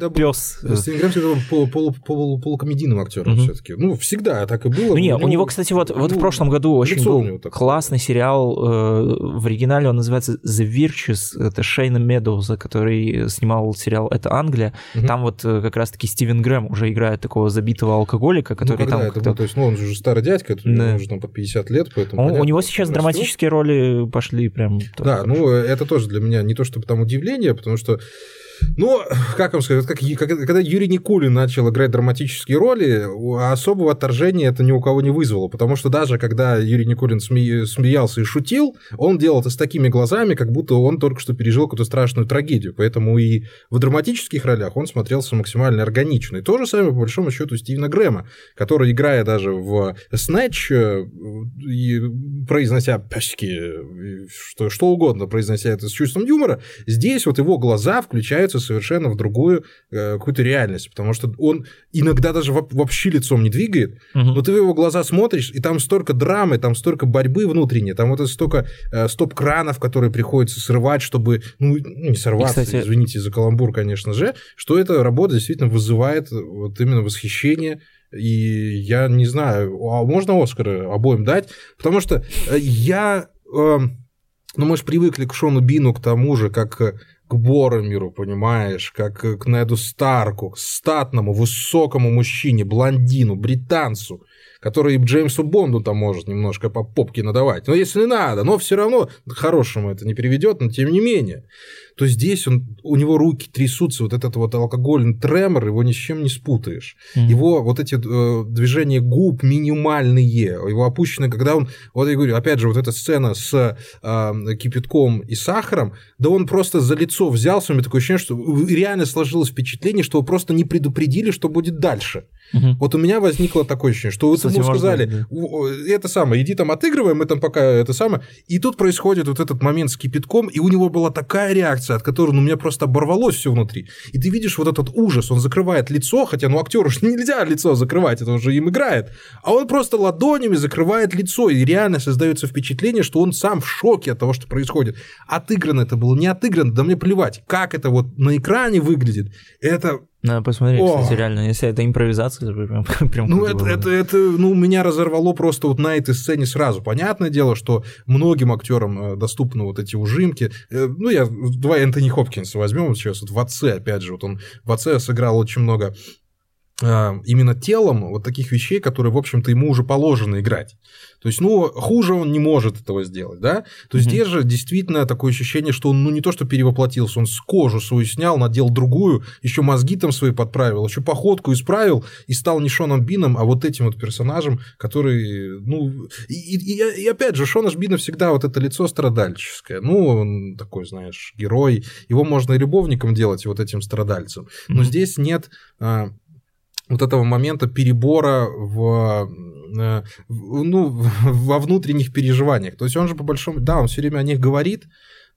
Грэм всегда был полу, полу, полу, полукомедийным актером все-таки. Ну, всегда так и было. Ну, не, у него, у него кстати, вот, вот ну, в прошлом году очень был классный сериал, э, в оригинале он называется The Virtues, это Шейна Медоуза, который снимал сериал «Это Англия». Там вот э, как раз-таки Стивен Грэм уже играет такого забитого алкоголика, ну, который ну, там... То есть, ну, он уже старый дядька, да. уже там под 50 лет, поэтому... У него сейчас драматические роли пошли прям... Да, ну, это тоже для меня не то чтобы там удивление, потому что ну, как вам сказать, как, когда Юрий Никулин начал играть драматические роли, особого отторжения это ни у кого не вызвало, потому что даже когда Юрий Никулин сме, смеялся и шутил, он делал это с такими глазами, как будто он только что пережил какую-то страшную трагедию, поэтому и в драматических ролях он смотрелся максимально органично. И то же самое, по большому счету, Стивена Грэма, который, играя даже в Snatch, э, произнося паськи, что, что угодно, произнося это с чувством юмора, здесь вот его глаза включают переключаются совершенно в другую э, какую-то реальность, потому что он иногда даже вообще лицом не двигает, угу. но ты в его глаза смотришь, и там столько драмы, там столько борьбы внутренней, там вот столько э, стоп-кранов, которые приходится срывать, чтобы, ну, не сорваться, кстати... извините за каламбур, конечно же, что эта работа действительно вызывает вот именно восхищение, и я не знаю, а можно Оскара обоим дать, потому что э, я... Э, Ну, мы же привыкли к Шону Бину, к тому же, как к Боромиру, понимаешь, как к Неду Старку, к статному, высокому мужчине, блондину, британцу, который Джеймсу Бонду там может немножко по попке надавать. Но если надо, но все равно хорошему это не приведет, но тем не менее то здесь он, у него руки трясутся, вот этот вот алкогольный тремор, его ни с чем не спутаешь. Mm-hmm. Его вот эти э, движения губ минимальные, его опущены, когда он, вот я говорю, опять же, вот эта сцена с э, кипятком и сахаром, да он просто за лицо взялся, у меня такое ощущение, что реально сложилось впечатление, что его просто не предупредили, что будет дальше. Угу. Вот у меня возникло такое ощущение, что вот ему сказали, да. это самое, иди там отыгрывай, мы там пока это самое, и тут происходит вот этот момент с кипятком, и у него была такая реакция, от которой ну, у меня просто оборвалось все внутри. И ты видишь вот этот ужас, он закрывает лицо, хотя ну актеру же нельзя лицо закрывать, это уже им играет, а он просто ладонями закрывает лицо, и реально создается впечатление, что он сам в шоке от того, что происходит. Отыграно это было, не отыграно, да мне плевать, как это вот на экране выглядит, это надо посмотреть, О! кстати, реально, если это импровизация, то прям, прям Ну, это, это, это, ну, меня разорвало просто вот на этой сцене сразу. Понятное дело, что многим актерам э, доступны вот эти ужимки. Э, ну, я, давай Энтони Хопкинса возьмем сейчас, вот в отце, опять же, вот он в отце сыграл очень много именно телом вот таких вещей, которые, в общем-то, ему уже положено играть. То есть, ну, хуже он не может этого сделать, да? То есть, mm-hmm. здесь же действительно такое ощущение, что он, ну, не то, что перевоплотился, он с кожу свою снял, надел другую, еще мозги там свои подправил, еще походку исправил и стал не Шоном Бином, а вот этим вот персонажем, который, ну... И, и, и опять же, Шона Бина всегда вот это лицо страдальческое. Ну, он такой, знаешь, герой. Его можно и любовником делать, вот этим страдальцем. Но mm-hmm. здесь нет а, вот этого момента перебора в, э, ну, во внутренних переживаниях. То есть он же по большому... Да, он все время о них говорит,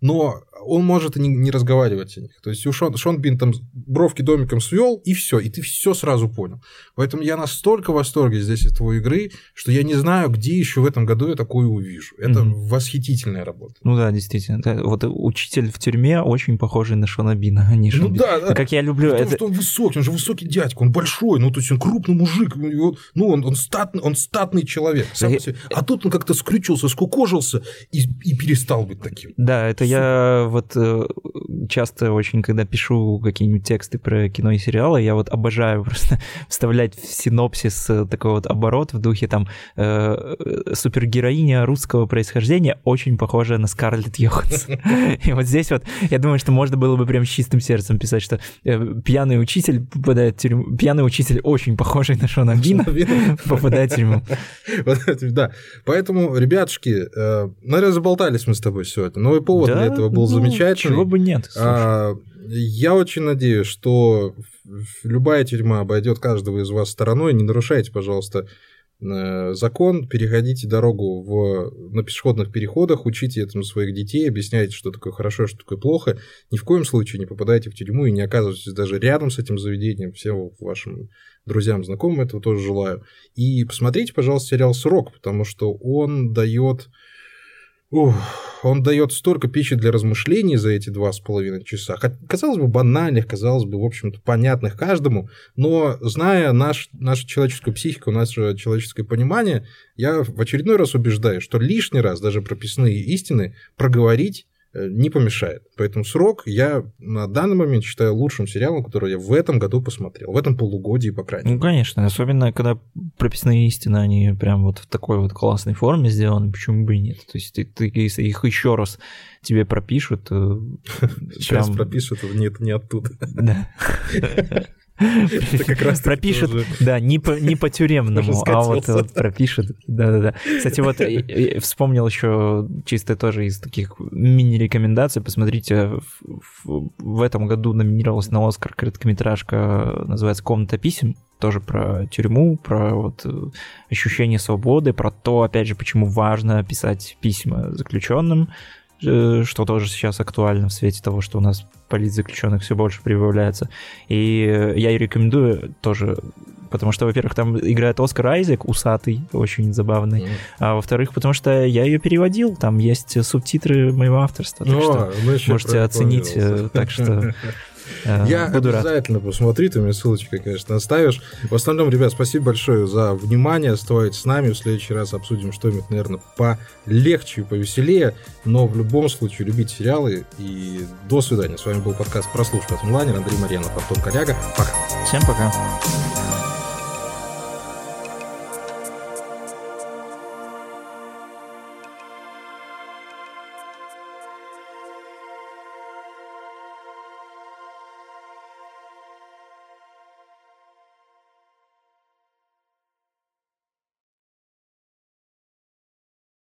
но он может и не, не разговаривать о них. То есть у Шон, Шон Бин там бровки домиком свел, и все, и ты все сразу понял. Поэтому я настолько в восторге здесь от твоей игры, что я не знаю, где еще в этом году я такое увижу. Это mm-hmm. восхитительная работа. Ну да, действительно. Да, вот учитель в тюрьме очень похожий на Шона Бина, а не Шон Ну Бин. да, да. Как я люблю Потому это. что он высокий, он же высокий дядька, он большой, ну то есть он крупный мужик, ну он, он, статный, он статный человек. Сам я... А тут он как-то скрючился, скукожился и, и перестал быть таким. Да, это Супер. я вот э, часто очень, когда пишу какие-нибудь тексты про кино и сериалы, я вот обожаю просто вставлять в синопсис э, такой вот оборот в духе там э, супергероиня русского происхождения очень похожая на Скарлетт Йоханссон. И вот здесь вот я думаю, что можно было бы прям с чистым сердцем писать, что пьяный учитель попадает в тюрьму, пьяный учитель очень похожий на Шона Бина попадает в тюрьму. Да, поэтому, ребятушки, наверное, заболтались мы с тобой сегодня. Новый повод для этого был замечательный. Чего бы нет. А, я очень надеюсь, что любая тюрьма обойдет каждого из вас стороной. Не нарушайте, пожалуйста, э, закон, переходите дорогу в, на пешеходных переходах, учите этому своих детей, объясняйте, что такое хорошо, что такое плохо. Ни в коем случае не попадайте в тюрьму и не оказывайтесь даже рядом с этим заведением. Всем вашим друзьям, знакомым этого тоже желаю. И посмотрите, пожалуйста, сериал «Срок», потому что он дает Ух, он дает столько пищи для размышлений за эти два с половиной часа. Казалось бы, банальных, казалось бы, в общем-то, понятных каждому, но зная наш, нашу человеческую психику, наше человеческое понимание, я в очередной раз убеждаюсь, что лишний раз даже прописные истины проговорить не помешает. Поэтому «Срок» я на данный момент считаю лучшим сериалом, который я в этом году посмотрел, в этом полугодии, по крайней мере. Ну, конечно, особенно когда прописные истины, они прям вот в такой вот классной форме сделаны, почему бы и нет. То есть ты, ты если их еще раз тебе пропишут... Э, раз пропишут, нет, не оттуда. Да. Пропишет, да, не по, не по тюремному, а вот, вот пропишет. Да-да-да. Кстати, вот вспомнил еще чисто тоже из таких мини-рекомендаций. Посмотрите, в, в, этом году номинировалась на Оскар короткометражка, называется «Комната писем», тоже про тюрьму, про вот ощущение свободы, про то, опять же, почему важно писать письма заключенным, Э, что тоже сейчас актуально в свете того, что у нас политзаключенных все больше прибавляется. И я и рекомендую тоже потому что, во-первых, там играет Оскар Айзек, усатый, очень забавный, mm. а во-вторых, потому что я ее переводил, там есть субтитры моего авторства, так О, что ну можете оценить, э, так что Я Буду обязательно рад. посмотрю, ты мне ссылочку, конечно, оставишь. В остальном, ребят, спасибо большое за внимание. Оставайтесь с нами. В следующий раз обсудим что-нибудь, наверное, полегче и повеселее. Но в любом случае, любите сериалы. И до свидания. С вами был подкаст «Прослушка от онлайнера». Андрей Марьянов, Антон Коряга. Пока. Всем пока.